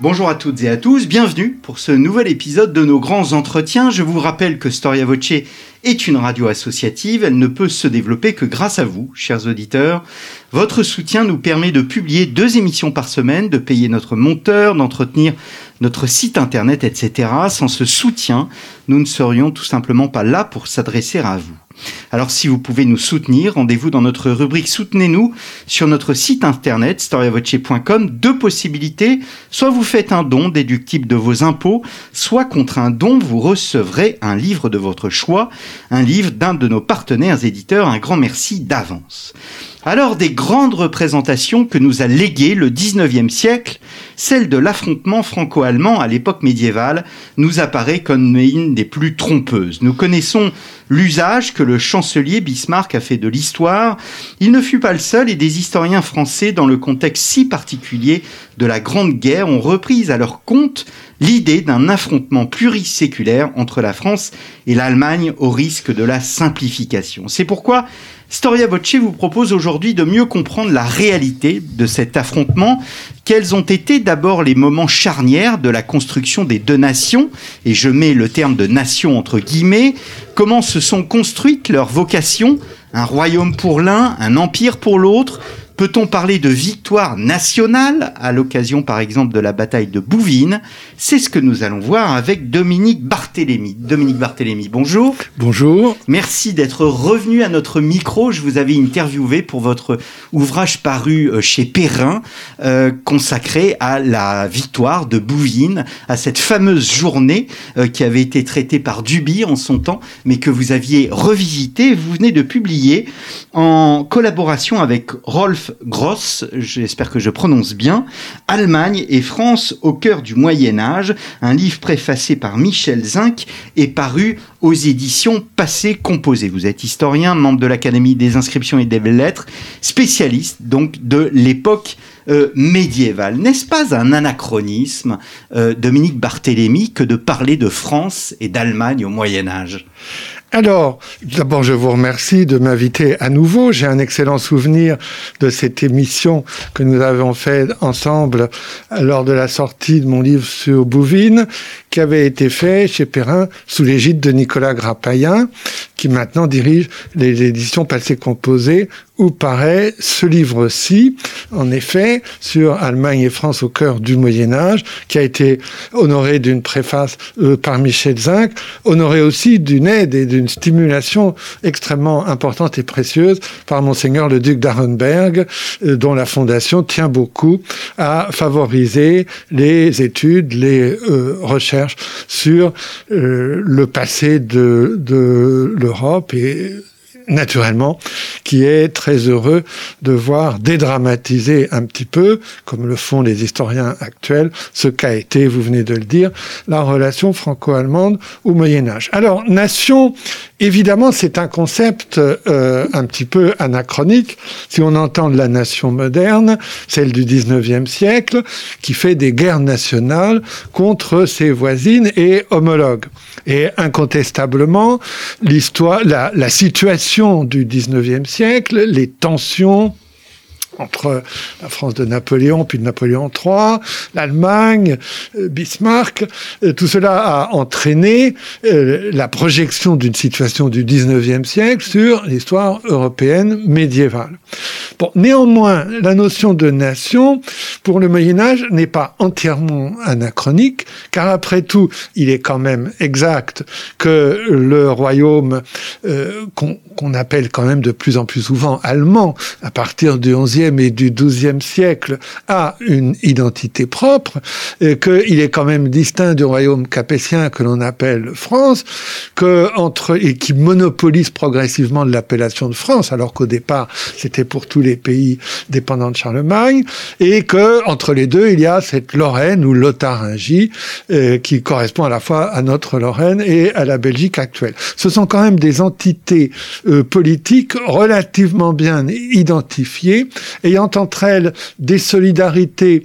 Bonjour à toutes et à tous, bienvenue pour ce nouvel épisode de nos grands entretiens. Je vous rappelle que Storia Voce est une radio associative, elle ne peut se développer que grâce à vous, chers auditeurs. Votre soutien nous permet de publier deux émissions par semaine, de payer notre monteur, d'entretenir notre site internet, etc. Sans ce soutien, nous ne serions tout simplement pas là pour s'adresser à vous. Alors si vous pouvez nous soutenir, rendez-vous dans notre rubrique Soutenez-nous sur notre site internet storiavoce.com. Deux possibilités, soit vous faites un don déductible de vos impôts, soit contre un don, vous recevrez un livre de votre choix, un livre d'un de nos partenaires éditeurs. Un grand merci d'avance. Alors des grandes représentations que nous a léguées le 19e siècle, celle de l'affrontement franco-allemand à l'époque médiévale, nous apparaît comme une des plus trompeuses. Nous connaissons l'usage que le chancelier Bismarck a fait de l'histoire. Il ne fut pas le seul et des historiens français, dans le contexte si particulier de la Grande Guerre, ont repris à leur compte l'idée d'un affrontement pluriséculaire entre la France et l'Allemagne au risque de la simplification. C'est pourquoi Storia Voce vous propose aujourd'hui de mieux comprendre la réalité de cet affrontement. Quels ont été d'abord les moments charnières de la construction des deux nations, et je mets le terme de nation entre guillemets, comment se sont construites leurs vocations, un royaume pour l'un, un empire pour l'autre, Peut-on parler de victoire nationale à l'occasion par exemple de la bataille de Bouvines? C'est ce que nous allons voir avec Dominique Barthélémy. Dominique Barthélémy, bonjour. Bonjour. Merci d'être revenu à notre micro. Je vous avais interviewé pour votre ouvrage paru euh, chez Perrin euh, consacré à la victoire de Bouvines, à cette fameuse journée euh, qui avait été traitée par Duby en son temps, mais que vous aviez revisité. Vous venez de publier en collaboration avec Rolf Gross, j'espère que je prononce bien, Allemagne et France au cœur du Moyen Âge, un livre préfacé par Michel Zinc et paru aux éditions Passé Composé. Vous êtes historien, membre de l'Académie des inscriptions et des lettres, spécialiste donc de l'époque euh, médiévale. N'est-ce pas un anachronisme, euh, Dominique Barthélémy, que de parler de France et d'Allemagne au Moyen Âge? Alors, d'abord, je vous remercie de m'inviter à nouveau. J'ai un excellent souvenir de cette émission que nous avons faite ensemble lors de la sortie de mon livre sur Bouvines, avait été fait chez Perrin sous l'égide de Nicolas Grappayen, qui maintenant dirige les éditions Passé Composé, où paraît ce livre-ci, en effet, sur Allemagne et France au cœur du Moyen Âge, qui a été honoré d'une préface euh, par Michel Zinc, honoré aussi d'une aide et d'une stimulation extrêmement importante et précieuse par monseigneur le duc d'Arenberg, euh, dont la fondation tient beaucoup à favoriser les études, les euh, recherches sur le passé de, de l'Europe et naturellement, qui est très heureux de voir dédramatiser un petit peu, comme le font les historiens actuels, ce qu'a été, vous venez de le dire, la relation franco-allemande au Moyen Âge. Alors, nation, évidemment, c'est un concept euh, un petit peu anachronique. Si on entend la nation moderne, celle du 19e siècle, qui fait des guerres nationales contre ses voisines et homologues. Et incontestablement, l'histoire, la, la situation du 19e siècle, les tensions entre la France de Napoléon puis de Napoléon III, l'Allemagne, euh, Bismarck, euh, tout cela a entraîné euh, la projection d'une situation du 19e siècle sur l'histoire européenne médiévale. Bon, néanmoins, la notion de nation pour le Moyen Âge n'est pas entièrement anachronique, car après tout, il est quand même exact que le royaume qu'on appelle quand même de plus en plus souvent allemand à partir du 11e Et du XIIe siècle a une identité propre, qu'il est quand même distinct du royaume capétien que l'on appelle France, que entre, et qui monopolise progressivement de l'appellation de France, alors qu'au départ, c'était pour tous les pays dépendants de Charlemagne, et que entre les deux, il y a cette Lorraine ou Lotharingie, euh, qui correspond à la fois à notre Lorraine et à la Belgique actuelle. Ce sont quand même des entités euh, politiques relativement bien identifiées, ayant entre elles des solidarités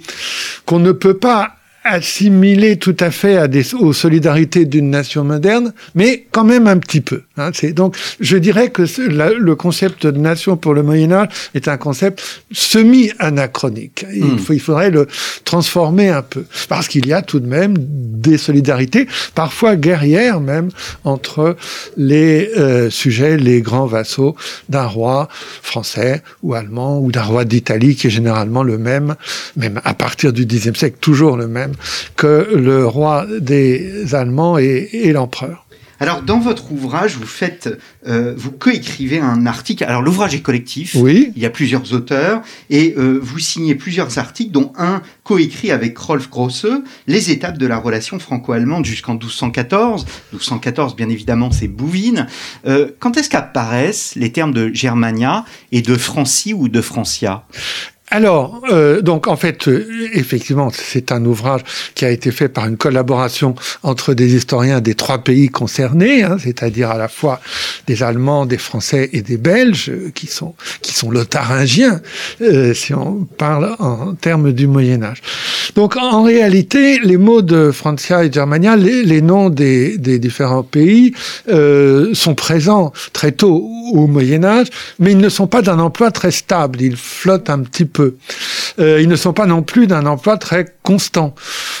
qu'on ne peut pas assimilé tout à fait à des, aux solidarités d'une nation moderne, mais quand même un petit peu. Hein. C'est donc, je dirais que le concept de nation pour le Moyen Âge est un concept semi-anachronique. Il, hmm. il faudrait le transformer un peu, parce qu'il y a tout de même des solidarités, parfois guerrières même, entre les euh, sujets, les grands vassaux d'un roi français ou allemand ou d'un roi d'Italie, qui est généralement le même, même à partir du Xe siècle, toujours le même que le roi des Allemands et, l'empereur. Alors, dans votre ouvrage, vous faites, euh, vous coécrivez un article. Alors, l'ouvrage est collectif. Oui. Il y a plusieurs auteurs et euh, vous signez plusieurs articles, dont un coécrit avec Rolf Grosse, les étapes de la relation franco-allemande jusqu'en 1214. 1214, bien évidemment, c'est Bouvines. Euh, quand est-ce qu'apparaissent les termes de Germania et de Francie ou de Francia? Alors, euh, donc en fait, euh, effectivement, c'est un ouvrage qui a été fait par une collaboration entre des historiens des trois pays concernés, hein, c'est-à-dire à la fois des Allemands, des Français et des Belges, euh, qui sont qui sont lotharingiens, si on parle en termes du Moyen Âge. Donc en réalité, les mots de Francia et Germania, les, noms des, des, différents pays sont présents très tôt au Moyen Âge, mais ils ne sont pas d'un emploi très stable. Ils flottent un petit peu euh, ils ne sont pas non plus d'un emploi très constant.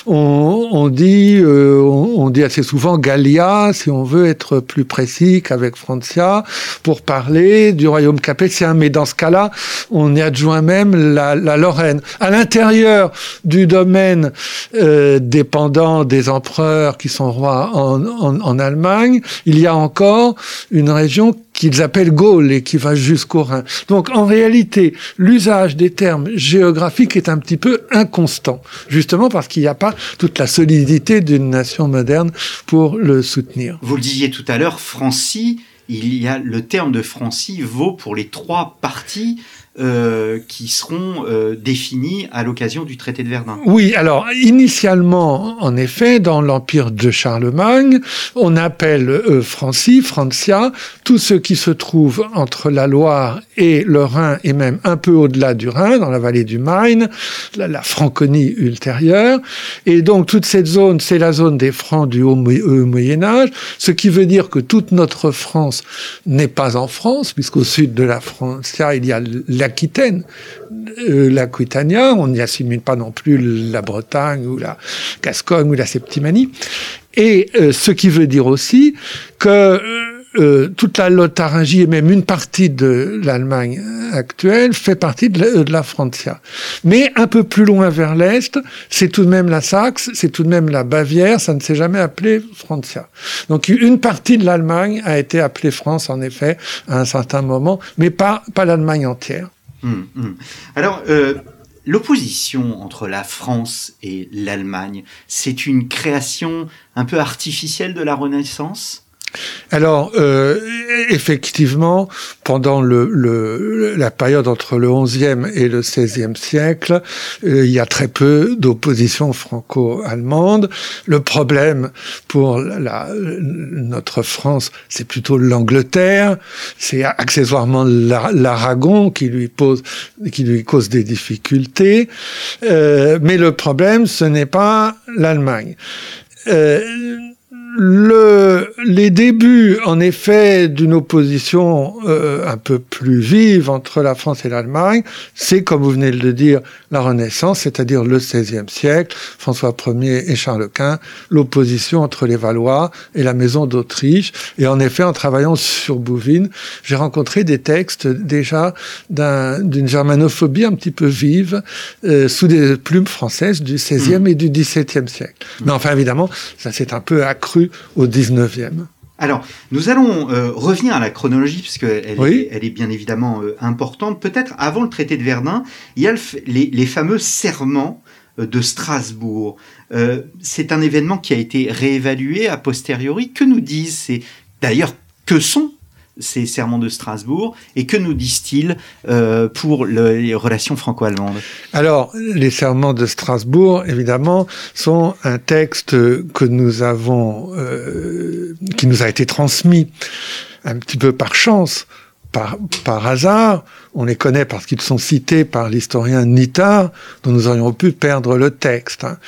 On, dit, euh, dit assez souvent Gallia, si on veut être plus précis qu'avec Francia, pour parler du royaume capétien. Mais dans ce cas-là, on y adjoint même la, Lorraine. À l'intérieur du domaine euh, dépendant des empereurs qui sont rois en, en Allemagne, il y a encore une région qu'ils appellent Gaule et qui va jusqu'au Rhin. Donc en réalité, l'usage des termes géographiques est un petit peu inconstant, justement parce qu'il n'y a pas toute la solidité d'une nation moderne pour le soutenir. Vous le disiez tout à l'heure, Francie, il y a le terme de Francie vaut pour les trois parties euh, qui seront euh, définis à l'occasion du traité de Verdun. Oui, alors initialement, en effet, dans l'empire de Charlemagne, on appelle euh, Francie, Francia, tout ce qui se trouve entre la Loire et le Rhin, et même un peu au-delà du Rhin, dans la vallée du Main, la, Franconie ultérieure. Et donc toute cette zone, c'est la zone des Francs du Haut Moyen Âge, ce qui veut dire que toute notre France n'est pas en France, puisqu'au sud de la Francia, il y a l'Aquitaine, euh, l'Aquitania, on n'y assimile pas non plus la Bretagne ou la Gascogne ou la Septimanie. Et euh, ce qui veut dire aussi que euh, toute la Lotharingie et même une partie de l'Allemagne actuelle fait partie de la, de la, Francia. Mais un peu plus loin vers l'est, c'est tout de même la Saxe, c'est tout de même la Bavière, ça ne s'est jamais appelé Francia. Donc une partie de l'Allemagne a été appelée France en effet à un certain moment, mais pas, pas l'Allemagne entière. Hum, hum. Alors, euh, l'opposition entre la France et l'Allemagne, c'est une création un peu artificielle de la Renaissance? Alors, euh, effectivement, pendant le, la période entre le XIe et le XVIe siècle, euh, il y a très peu d'opposition franco-allemande. Le problème pour la, notre France, c'est plutôt l'Angleterre, c'est accessoirement l'Aragon qui lui pose, qui lui cause des difficultés. Euh, mais le problème, ce n'est pas l'Allemagne. Euh, le, les débuts, en effet, d'une opposition euh, un peu plus vive entre la France et l'Allemagne, c'est, comme vous venez de le dire, la Renaissance, c'est-à-dire le XVIe siècle, François Ier et Charles Quint, l'opposition entre les Valois et la Maison d'Autriche. Et en effet, en travaillant sur Bouvines, j'ai rencontré des textes déjà d'une germanophobie un petit peu vive euh, sous des plumes françaises du XVIe mmh. et du XVIIe siècle. Mais enfin, évidemment, ça s'est un peu accru au 19e. Alors, nous allons euh, revenir à la chronologie, Oui. est, elle est bien évidemment euh, importante. Peut-être avant le traité de Verdun, il y a le les, les fameux serments euh, de Strasbourg. C'est un événement qui a été réévalué a posteriori. Que nous disent ces... D'ailleurs, que sont ces serments de Strasbourg et que nous disent-ils euh, pour le- les relations franco-allemandes? Alors, les serments de Strasbourg, évidemment, sont un texte que nous avons, euh, qui nous a été transmis un petit peu par chance, par, par hasard. On les connaît parce qu'ils sont cités par l'historien Nittard, dont nous aurions pu perdre le texte. hein.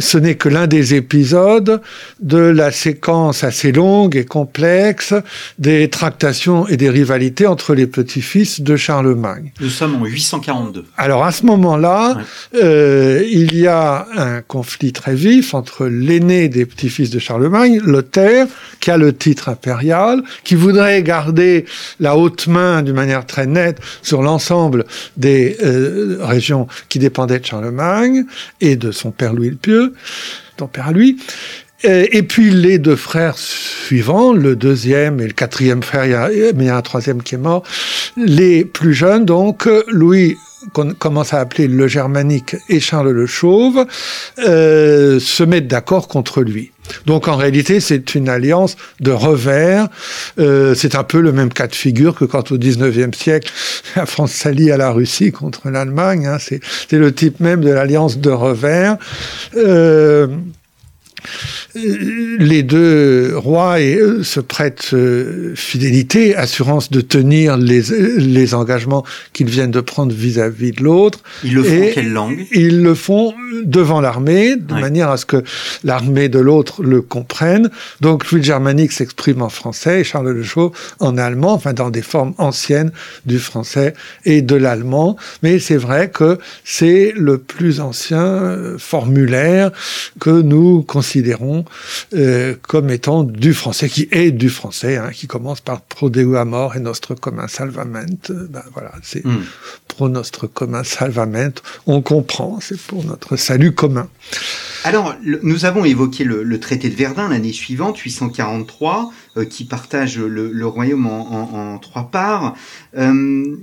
Ce n'est que l'un des épisodes de la séquence assez longue et complexe des tractations et des rivalités entre les petits-fils de Charlemagne. Nous sommes en 842. Alors à ce moment-là, euh, il y a un conflit très vif entre l'aîné des petits-fils de Charlemagne, Lothaire, qui a le titre impérial, qui voudrait garder la haute main d'une manière très nette sur l'ensemble des euh, régions qui dépendaient de Charlemagne et de son père Louis le Pieux, ton père à lui. Euh, Et puis les deux frères suivants, le deuxième et le quatrième frère, mais il y a un troisième qui est mort, les plus jeunes, donc euh, Louis qu'on commence à appeler le germanique et Charles le Chauve, euh, se mettent d'accord contre lui. Donc en réalité, c'est une alliance de revers. Euh, c'est un peu le même cas de figure que quand au 19e siècle, la France s'allie à la Russie contre l'Allemagne. Hein. C'est le type même de l'alliance de revers. Euh, les deux rois et, se prêtent euh, fidélité, assurance de tenir les, les engagements qu'ils viennent de prendre vis-à-vis de l'autre. Ils le font quelle langue? Ils le font devant l'armée, de manière à ce que l'armée de l'autre le comprenne. Donc Louis Germanique s'exprime en français et Charles Le Chauve en allemand, enfin dans des formes anciennes du français et de l'allemand. Mais c'est vrai que c'est le plus ancien euh, formulaire que nous considérons euh, comme étant du français, qui est du français, hein, qui commence par Pro Deo amor et Nostre commun salvament. Euh, Ben voilà, c'est Hmm. pro Nostre commun salvament. On comprend, c'est pour notre salut commun. Alors, le- nous avons évoqué le, le traité de Verdun l'année suivante, 843, euh, qui partage le, le royaume en, en- en trois parts. Euh,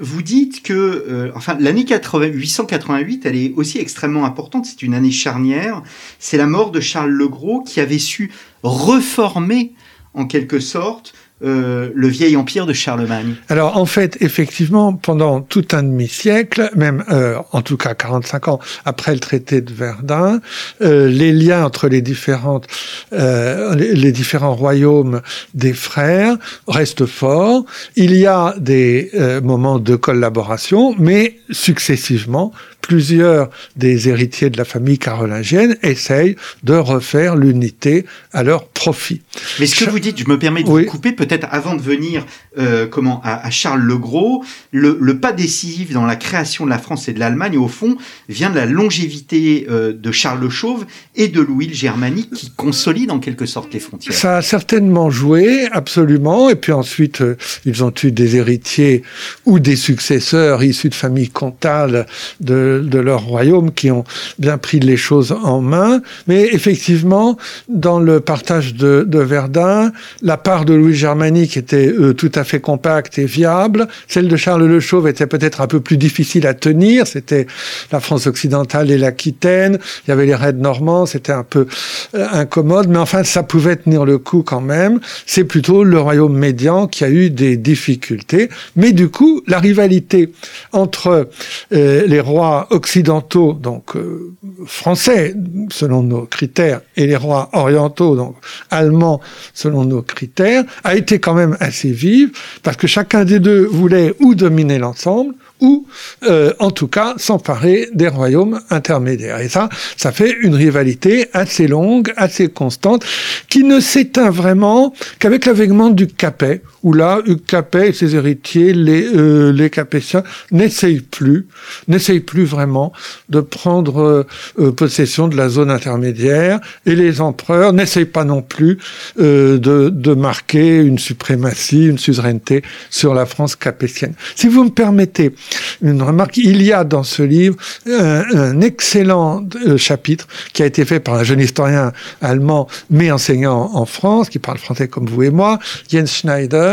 vous dites que, euh, enfin, l'année 80 888, elle est aussi extrêmement importante. C'est une année charnière. C'est la mort de Charles le Gros qui avait su reformer, en quelque sorte, euh, le vieil empire de Charlemagne. Alors en fait, effectivement, pendant tout un demi-siècle, même euh, en tout cas 45 ans après le traité de Verdun, euh, les liens entre les différentes, euh, les, différents royaumes des frères restent forts. Il y a des euh, moments de collaboration, mais successivement, plusieurs des héritiers de la famille carolingienne essayent de refaire l'unité à leur profit. Mais ce que Cha- vous dites, je me permets de Oui. vous couper, peut-être avant de venir euh, comment, à, à Charles le Gros, le, le pas décisif dans la création de la France et de l'Allemagne, au fond, vient de la longévité euh, de Charles le Chauve et de Louis le Germanique qui consolide en quelque sorte les frontières. Ça a certainement joué, absolument. Et puis ensuite, euh, ils ont eu des héritiers ou des successeurs issus de familles comtales de, de leur royaume qui ont bien pris les choses en main. Mais effectivement, dans le partage de, Verdun, la part de Louis Germanique était euh, tout à fait compacte et viable. Celle de Charles le Chauve était peut-être un peu plus difficile à tenir. C'était la France occidentale et l'Aquitaine. Il y avait les raids normands. C'était un peu euh, incommode, mais enfin, ça pouvait tenir le coup quand même. C'est plutôt le royaume médian qui a eu des difficultés. Mais du coup, la rivalité entre euh, les rois occidentaux, donc euh, français, selon nos critères, et les rois orientaux, donc allemands, selon nos critères, a été quand même assez vive, parce que chacun des deux voulait ou dominer l'ensemble, ou euh, en tout cas s'emparer des royaumes intermédiaires. Et ça, ça fait une rivalité assez longue, assez constante, qui ne s'éteint vraiment qu'avec l'avènement du Capet, où là, Hugues Capet et ses héritiers, les, euh, les Capétiens, n'essayent plus, n'essayent plus vraiment de prendre euh, euh, possession de la zone intermédiaire, et les empereurs n'essayent pas non plus euh, de, de marquer une suprématie, une suzeraineté sur la France capétienne. Si vous me permettez, une remarque. Il y a dans ce livre un, excellent euh, chapitre qui a été fait par un jeune historien allemand, mais enseignant en France, qui parle français comme vous et moi, Jens Schneider,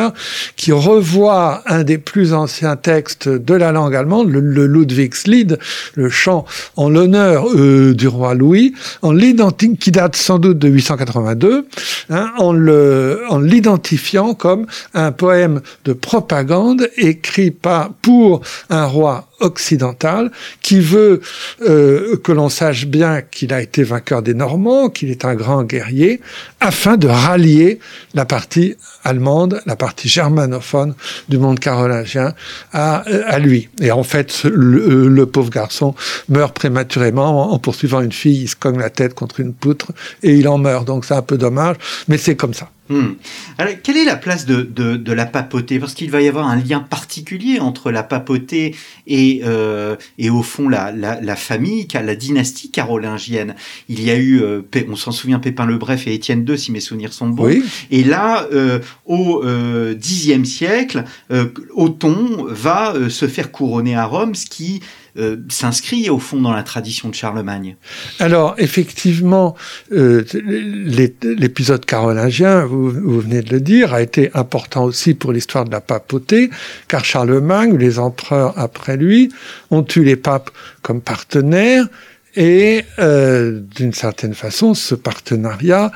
qui revoit un des plus anciens textes de la langue allemande, le, le Ludwigslied, le chant en l'honneur euh, du roi Louis, en qui date sans doute de 882, hein, en l'identifiant comme un poème de propagande écrit pas pour un roi occidental qui veut euh, que l'on sache bien qu'il a été vainqueur des Normands, qu'il est un grand guerrier, afin de rallier la partie allemande, la partie germanophone du monde carolingien à, à lui. Et en fait, le, le, pauvre garçon meurt prématurément en poursuivant une fille, il se cogne la tête contre une poutre et il en meurt. Donc c'est un peu dommage, mais c'est comme ça. Hmm. Alors, quelle est la place de, de, de la papauté? Parce qu'il va y avoir un lien particulier entre la papauté et, euh, et au fond la, la, la, famille, la dynastie carolingienne. Il y a eu, euh, on s'en souvient, Pépin le Bref et Étienne II, si mes souvenirs sont bons. Et là, euh, au euh, Xe siècle, euh, Othon va euh, se faire couronner à Rome, ce qui euh, s'inscrit au fond dans la tradition de Charlemagne. Alors effectivement, euh, l'épisode carolingien, vous, venez de le dire, a été important aussi pour l'histoire de la papauté, car Charlemagne, les empereurs après lui, ont eu les papes comme partenaires, et euh, d'une certaine façon, ce partenariat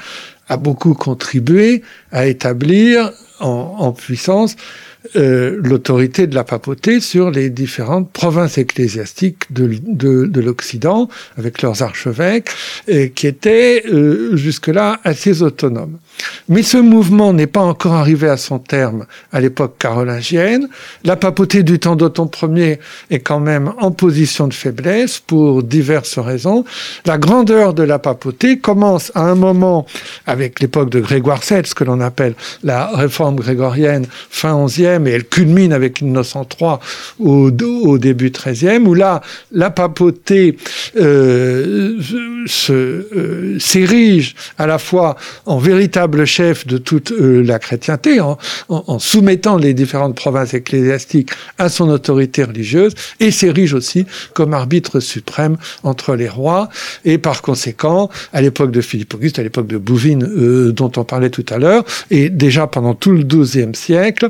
a beaucoup contribué à établir en puissance euh, l'autorité de la papauté sur les différentes provinces ecclésiastiques de, de, de l'Occident, avec leurs archevêques, et qui étaient euh, jusque-là assez autonomes. Mais ce mouvement n'est pas encore arrivé à son terme à l'époque carolingienne. La papauté du temps d'Othon Ier est quand même en position de faiblesse pour diverses raisons. La grandeur de la papauté commence à un moment avec l'époque de Grégoire VII, ce que l'on appelle la réforme grégorienne fin 11e, et elle culmine avec Innocent III au, au début 13e, où là, la papauté euh, euh s'érige à la fois en véritable chef de toute euh, la chrétienté, en, en, soumettant les différentes provinces ecclésiastiques à son autorité religieuse, et s'érige aussi comme arbitre suprême entre les rois. Et par conséquent, à l'époque de Philippe Auguste, à l'époque de Bouvines, dont on parlait tout à l'heure, et déjà pendant tout le XIIe siècle,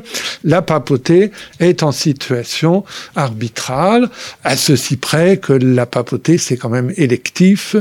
la papauté est en situation arbitrale, à ceci près que la papauté, c'est quand même électif.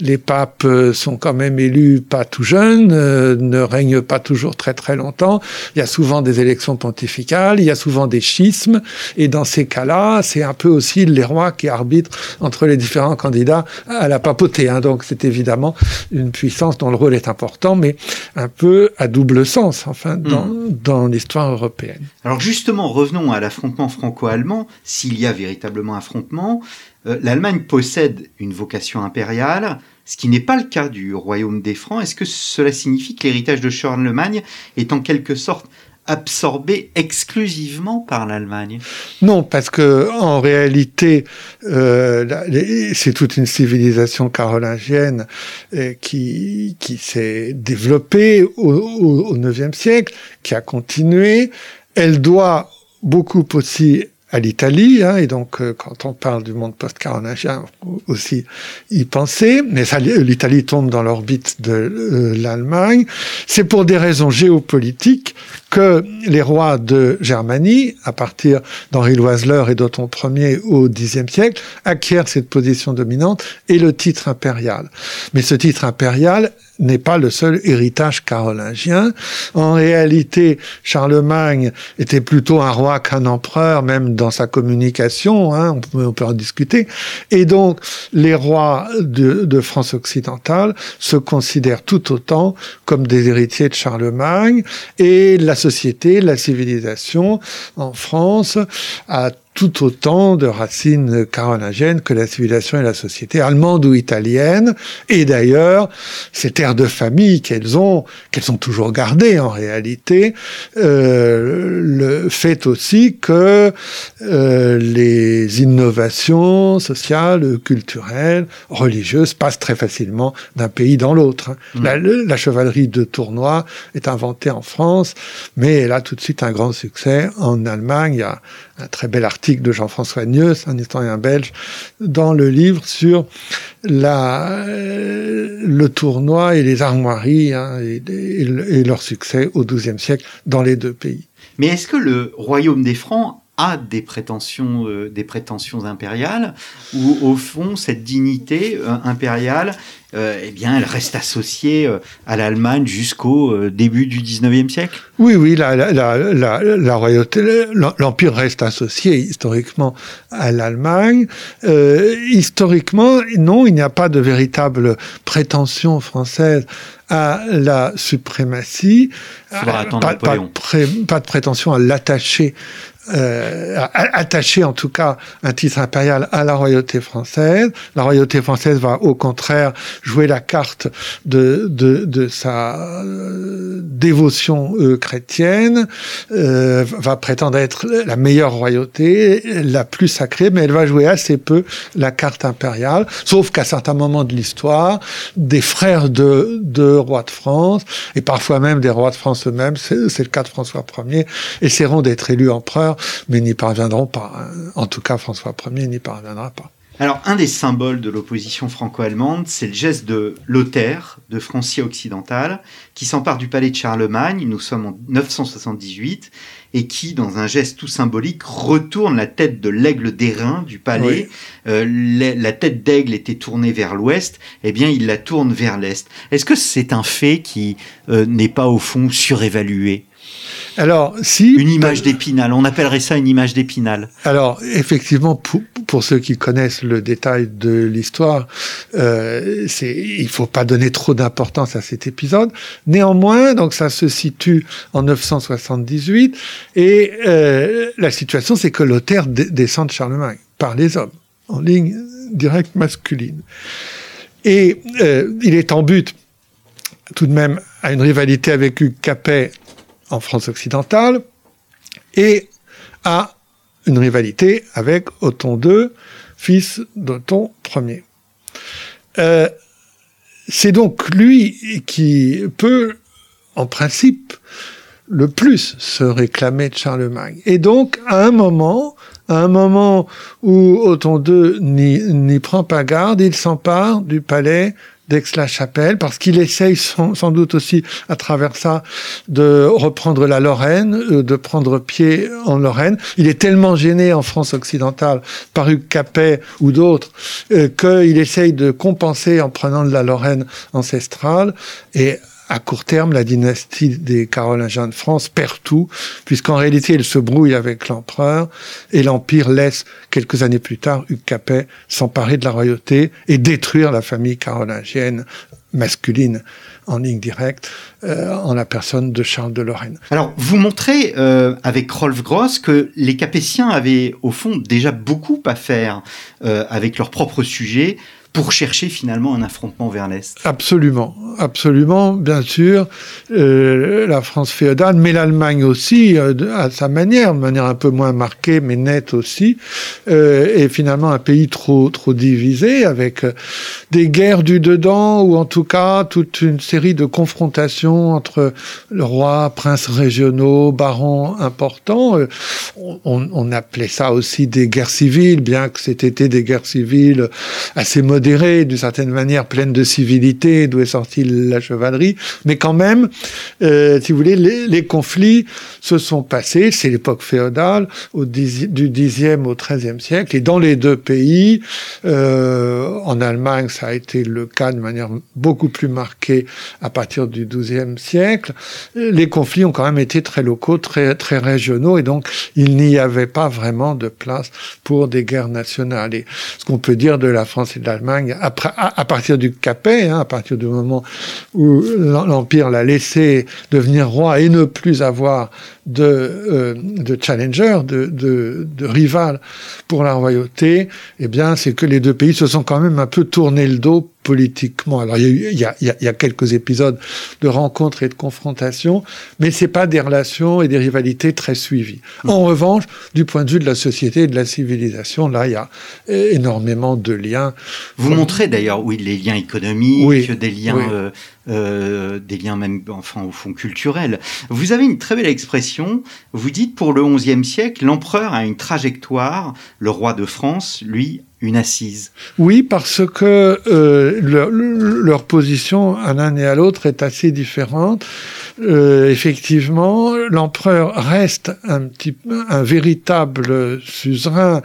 Les papes euh, sont quand même élus pas tout jeunes, ne règne pas toujours très très longtemps. Il y a souvent des élections pontificales, il y a souvent des schismes, et dans ces cas-là, c'est un peu aussi les rois qui arbitrent entre les différents candidats à la papauté. Hein. Donc c'est évidemment une puissance dont le rôle est important, mais un peu à double sens, enfin, dans, mmh. dans l'histoire européenne. Alors justement, revenons à l'affrontement franco-allemand, s'il y a véritablement affrontement. Euh, L'Allemagne possède une vocation impériale, ce qui n'est pas le cas du royaume des Francs. Est-ce que cela signifie que l'héritage de Charlemagne est en quelque sorte absorbé exclusivement par l'Allemagne? Non, parce que en réalité, euh, c'est toute une civilisation carolingienne euh, qui, s'est développée au, au, au IXe siècle, qui a continué. Elle doit beaucoup aussi à l'Italie, hein, et donc euh, quand on parle du monde post-carolingien aussi y penser, mais l'Italie tombe dans l'orbite de euh, l'Allemagne. C'est pour des raisons géopolitiques que les rois de Germanie, à partir d'Henri Loiseleur et d'Othon Ier au Xe siècle, acquièrent cette position dominante et le titre impérial. Mais ce titre impérial n'est pas le seul héritage carolingien. En réalité, Charlemagne était plutôt un roi qu'un empereur, même dans sa communication, hein, on, peut, en discuter. Et donc, les rois de, de, France occidentale se considèrent tout autant comme des héritiers de Charlemagne, et la société, la civilisation en France a tout autant de racines carolingiennes que la civilisation et la société allemande ou italienne. Et d'ailleurs, ces terres de famille qu'elles ont, qu'elles ont toujours gardées en réalité, euh, le fait aussi que euh, les innovations sociales, culturelles, religieuses passent très facilement d'un pays dans l'autre. Mmh. La, la, chevalerie de tournoi est inventée en France, mais elle a tout de suite un grand succès en Allemagne. Il y a un très bel article de Jean-François Nieus, un historien belge, dans le livre sur la, le tournoi et les armoiries hein, et, leur succès au XIIe siècle dans les deux pays. Mais est-ce que le royaume des Francs a des prétentions, euh, impériales, ou au fond, cette dignité euh, impériale, euh, eh bien, elle reste associée à l'Allemagne jusqu'au début du 19e siècle Oui, oui, la, la, la, la royauté, l'Empire reste associé historiquement à l'Allemagne. historiquement, non, il n'y a pas de véritable prétention française à la suprématie. Pas, pas, de pas, de prétention à l'attacher euh, attaché en tout cas un titre impérial à la royauté française. La royauté française va au contraire jouer la carte de, de, de sa euh, dévotion euh, chrétienne, euh, va prétendre être la meilleure royauté, la plus sacrée, mais elle va jouer assez peu la carte impériale, sauf qu'à certains moments de l'histoire, des frères de, de rois de France, et parfois même des rois de France eux-mêmes, c'est le cas de François Ier, essaieront d'être élus empereurs mais n'y parviendront pas. En tout cas, François Ier n'y parviendra pas. Alors, un des symboles de l'opposition franco-allemande, c'est le geste de Lothaire, de Francia occidentale, qui s'empare du palais de Charlemagne, nous sommes en 978, et qui, dans un geste tout symbolique, retourne la tête de l'aigle d'airain du palais. Euh, la tête d'aigle était tournée vers l'ouest, eh bien, il la tourne vers l'est. Est-ce que c'est un fait qui euh, n'est pas, au fond, surévalué? Alors, si. Une image d'épinal, on appellerait ça une image d'épinal. Alors, effectivement, pour, pour, ceux qui connaissent le détail de l'histoire, euh, il ne faut pas donner trop d'importance à cet épisode. Néanmoins, donc ça se situe en 978, et euh, la situation, c'est que Lothaire descend de Charlemagne par les hommes, en ligne directe masculine. Et euh, il est en but tout de même à une rivalité avec Hugues Capet en France occidentale et à une rivalité avec Othon II, fils d'Othon Ier. Euh, c'est donc lui qui peut, en principe, le plus se réclamer de Charlemagne. Et donc, à un moment, à un moment où Othon II n'y prend pas garde, il s'empare du palais d'Aix-la-Chapelle, parce qu'il essaye sans, doute aussi à travers ça de reprendre la Lorraine, euh, de prendre pied en Lorraine. Il est tellement gêné en France occidentale par Hugues Capet ou d'autres euh, qu'il essaye de compenser en prenant de la Lorraine ancestrale et à court terme, la dynastie des Carolingiens de France perd tout, puisqu'en réalité, elle se brouille avec l'empereur, et l'Empire laisse, quelques années plus tard, Hugues Capet s'emparer de la royauté et détruire la famille carolingienne masculine en ligne directe, euh, en la personne de Charles de Lorraine. Alors, vous montrez euh, avec Rolf Gross que les Capétiens avaient, au fond, déjà beaucoup à faire euh, avec leur propre sujet, pour chercher finalement un affrontement vers l'Est. Absolument, absolument, bien sûr. Euh, la France féodale, mais l'Allemagne aussi, euh, à sa manière, de manière un peu moins marquée, mais nette aussi, euh, est finalement un pays trop, trop divisé, avec des guerres du dedans, ou en tout cas toute une série de confrontations entre le roi, princes régionaux, barons importants. On, on, appelait ça aussi des guerres civiles, bien que c'était des guerres civiles assez modernes d'une certaine manière, pleine de civilité, d'où est sortie la chevalerie. Mais quand même, euh, si vous voulez, les, conflits se sont passés, c'est l'époque féodale, du 10e au 13e siècle, et dans les deux pays, euh, en Allemagne, ça a été le cas de manière beaucoup plus marquée à partir du 12e siècle, les conflits ont quand même été très locaux, très, très régionaux, et donc il n'y avait pas vraiment de place pour des guerres nationales. Et ce qu'on peut dire de la France et de l'Allemagne, à, partir du Capet, hein, à partir du moment où l'Empire l'a laissé devenir roi et ne plus avoir de, euh, de challenger, de, de, de, rival pour la royauté, eh bien, c'est que les deux pays se sont quand même un peu tournés le dos politiquement. Alors, il y, a, il, y a, il y a quelques épisodes de rencontres et de confrontations, mais c'est pas des relations et des rivalités très suivies. Mm. En revanche, du point de vue de la société et de la civilisation, là, il y a énormément de liens. Vous montrez d'ailleurs, oui, les liens économiques, des liens euh, des liens même, enfin au fond culturels. Vous avez une très belle expression. Vous dites pour le XIe siècle, l'empereur a une trajectoire, le roi de France, lui, assise. Oui, parce que euh, leur, leur, position à l'un et à l'autre est assez différente. Euh, effectivement, l'empereur reste un petit, un véritable suzerain,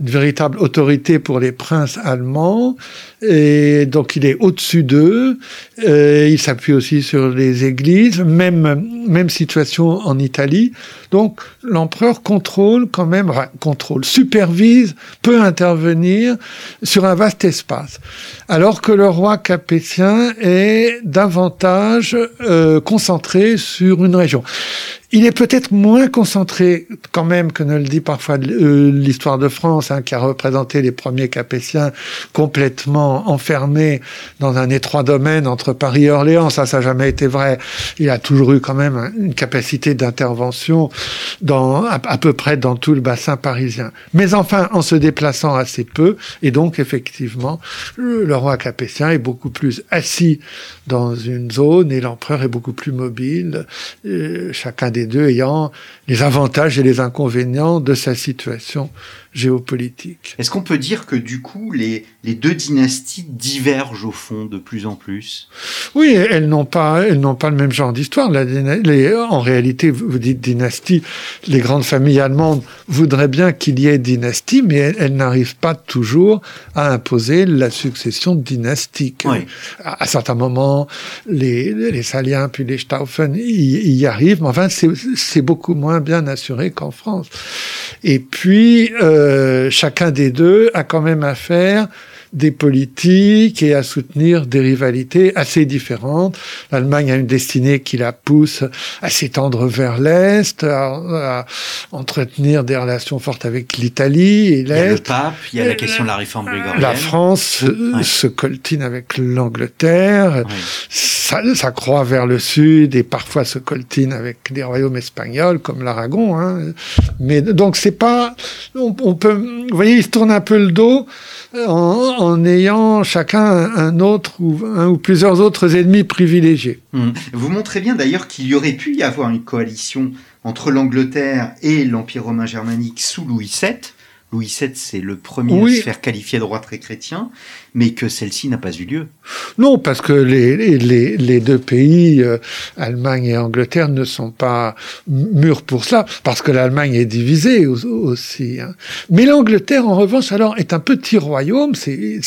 une véritable autorité pour les princes allemands, et donc il est au-dessus d'eux. Euh, il s'appuie aussi sur les églises, même même situation en Italie. Donc l'empereur contrôle quand même, contrôle, supervise, peut intervenir sur un vaste espace, alors que le roi capétien est davantage euh, concentré sur une région. Il est peut-être moins concentré quand même que ne le dit parfois euh, l'histoire de France, hein, qui a représenté les premiers capétiens complètement enfermés dans un étroit domaine entre Paris et Orléans. Ça, ça n'a jamais été vrai. Il a toujours eu quand même une capacité d'intervention dans à, peu près dans tout le bassin parisien. Mais enfin, en se déplaçant assez peu, et donc effectivement, le, roi capétien est beaucoup plus assis dans une zone et l'empereur est beaucoup plus mobile. Chacun des deux ayant les avantages et les inconvénients de sa situation géopolitique. Est-ce qu'on peut dire que du coup, les, les deux dynasties divergent au fond de plus en plus? Oui, elles n'ont pas, elles n'ont pas le même genre d'histoire. en réalité, vous dites dynastie, les grandes familles allemandes voudraient bien qu'il y ait dynastie, mais elles, n'arrivent pas toujours à imposer la succession dynastique. À, certains moments, les, les Saliens puis les Stauffen y, y arrivent, mais enfin, c'est beaucoup moins bien assuré qu'en France. Et puis, euh, euh, chacun des deux a quand même affaire des politiques et à soutenir des rivalités assez différentes. L'Allemagne a une destinée qui la pousse à s'étendre vers l'Est, à, entretenir des relations fortes avec l'Italie et l'Est. Il y a le pape, il y a la question de la réforme grégorienne. La France se coltine avec l'Angleterre, ça, ça, croît vers le sud et parfois se coltine avec des royaumes espagnols comme l'Aragon. Hein. Mais donc c'est pas, on, on, peut, vous voyez, il se tourne un peu le dos en, en ayant chacun un autre ou un ou plusieurs autres ennemis privilégiés. Hum. Vous montrez bien d'ailleurs qu'il y aurait pu y avoir une coalition entre l'Angleterre et l'Empire romain germanique sous Louis VII. Louis VII, c'est le premier à se faire qualifier de roi très chrétien mais que celle-ci n'a pas eu lieu. Non, parce que les, les, les deux pays, euh, Allemagne et Angleterre, ne sont pas mûrs pour cela, parce que l'Allemagne est divisée aussi. Hein. Mais l'Angleterre, en revanche, alors, est un petit royaume, c'est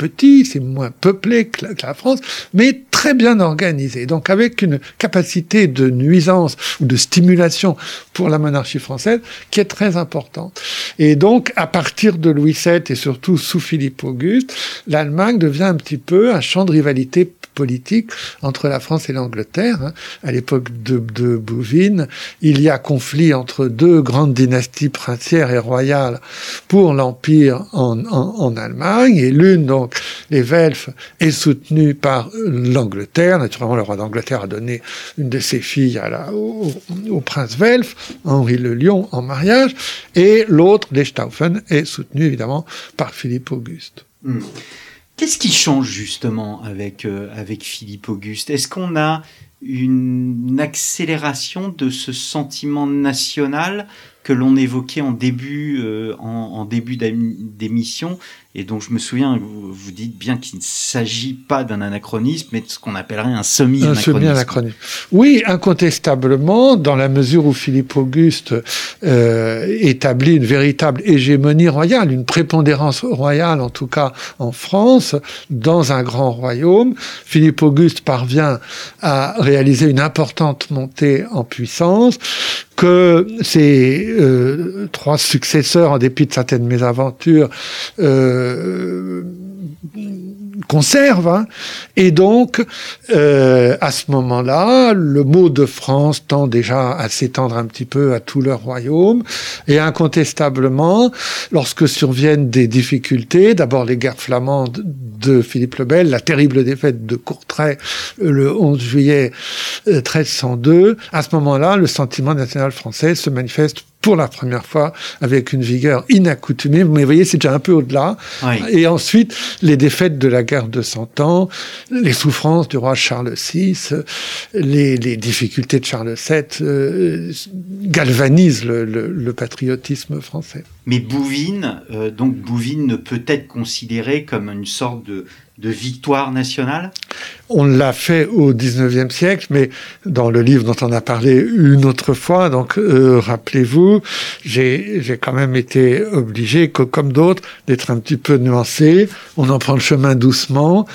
petit, c'est moins peuplé que la, que la, France, mais très bien organisé. Donc avec une capacité de nuisance ou de stimulation pour la monarchie française qui est très importante. Et donc à partir de Louis VII et surtout sous Philippe Auguste, l'Allemagne devient un petit peu un champ de rivalité politique entre la France et l'Angleterre. Hein. À l'époque de, de, Bouvines, il y a conflit entre deux grandes dynasties princières et royales pour l'Empire en, Allemagne, et l'une, donc les Welfs, est soutenue par l'Angleterre. Naturellement, le roi d'Angleterre a donné une de ses filles au, prince Welf, Henri le Lion, en mariage, et l'autre, les Stauffen, est soutenu évidemment par Philippe Auguste. Hmm. Qu'est-ce qui change justement avec, euh, avec Philippe Auguste? Est-ce qu'on a une accélération de ce sentiment national que l'on évoquait en début, euh, en, en, début d'émission et donc je me souviens, vous, vous dites bien qu'il ne s'agit pas d'un anachronisme, mais de ce qu'on appellerait un semi-anachronisme. Un semi-anachronisme. Oui, incontestablement, dans la mesure où Philippe Auguste euh, établit une véritable hégémonie royale, une prépondérance royale, en tout cas en France, dans un grand royaume, Philippe Auguste parvient à réaliser une importante montée en puissance, que ses euh, trois successeurs, en dépit de certaines mésaventures, euh, conserve. Hein. Et donc, euh, à ce moment-là, le mot de France tend déjà à s'étendre un petit peu à tout leur royaume. Et incontestablement, lorsque surviennent des difficultés, d'abord les guerres flamandes de Philippe le Bel, la terrible défaite de Courtrai le 11 juillet 1302, à ce moment-là, le sentiment national français se manifeste pour la première fois avec une vigueur inaccoutumée. Mais vous voyez, c'est déjà un peu au-delà. Et ensuite, les défaites de la guerre de Cent Ans, les souffrances du roi Charles VI, les, difficultés de Charles VII euh, galvanisent le, patriotisme français. Mais Bouvines, euh, donc Bouvines peut être considéré comme une sorte de de victoire nationale? On l'a fait au 19e siècle, mais dans le livre dont on a parlé une autre fois, donc euh, rappelez-vous, j'ai quand même été obligé, comme d'autres, d'être un petit peu nuancé. On en prend le chemin doucement.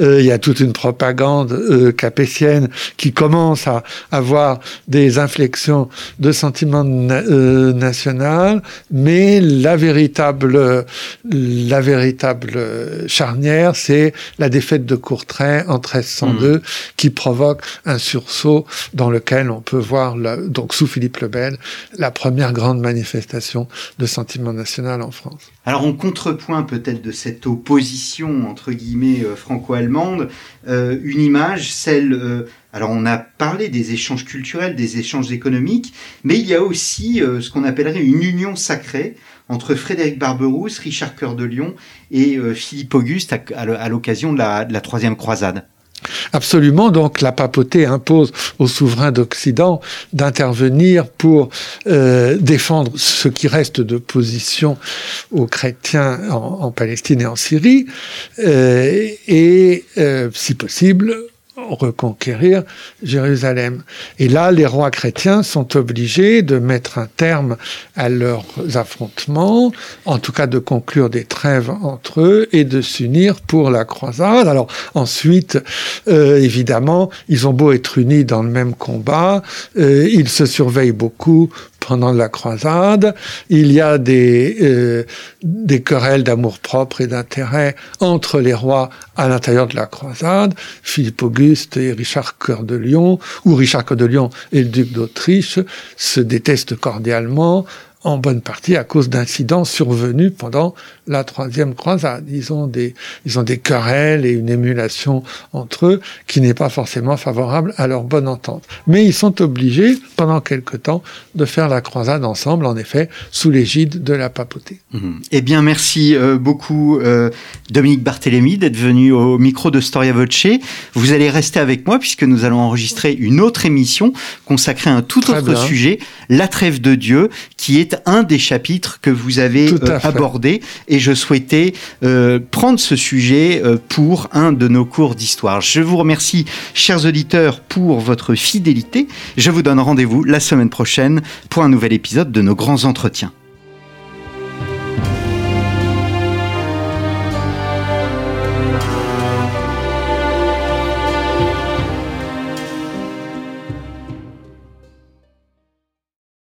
Euh, il y a toute une propagande euh, capétienne qui commence à avoir des inflexions de sentiment national, mais la véritable, la véritable charnière, c'est la défaite de Courtrai en 1302 mmh. qui provoque un sursaut dans lequel on peut voir, donc sous Philippe le Bel, la première grande manifestation de sentiment national en France. Alors en contrepoint peut-être de cette opposition entre guillemets euh, franco-allemande, euh, une image, celle euh, alors on a parlé des échanges culturels, des échanges économiques, mais il y a aussi ce qu'on appellerait une union sacrée entre Frédéric Barberousse, Richard Cœur de Lion et euh, Philippe Auguste à, l'occasion de la, troisième croisade. Absolument. Donc la papauté impose aux souverains d'Occident d'intervenir pour euh, défendre ce qui reste de position aux chrétiens en, Palestine et en Syrie, euh, et si possible reconquérir Jérusalem. Et là, les rois chrétiens sont obligés de mettre un terme à leurs affrontements, en tout cas de conclure des trêves entre eux et de s'unir pour la croisade. Alors ensuite, euh, évidemment, ils ont beau être unis dans le même combat, euh, ils se surveillent beaucoup pendant la croisade. Il y a des, euh, des querelles d'amour-propre et d'intérêt entre les rois à l'intérieur de la croisade. Philippe Auguste et Richard Cœur de Lion, ou Richard Cœur de Lion et le duc d'Autriche se détestent cordialement en bonne partie à cause d'incidents survenus pendant la troisième croisade. Ils ont des, ils ont des querelles et une émulation entre eux qui n'est pas forcément favorable à leur bonne entente. Mais ils sont obligés, pendant quelque temps, de faire la croisade ensemble, en effet, sous l'égide de la papauté. Mmh. Eh bien, merci euh, beaucoup, euh, Dominique Barthélémy, d'être venu au micro de Storia Voce. Vous allez rester avec moi puisque nous allons enregistrer une autre émission consacrée à un tout autre sujet, la trêve de Dieu, qui est un des chapitres que vous avez euh, abordé et je souhaitais euh, prendre ce sujet euh, pour un de nos cours d'histoire. Je vous remercie, chers auditeurs, pour votre fidélité. Je vous donne rendez-vous la semaine prochaine pour un nouvel épisode de nos grands entretiens.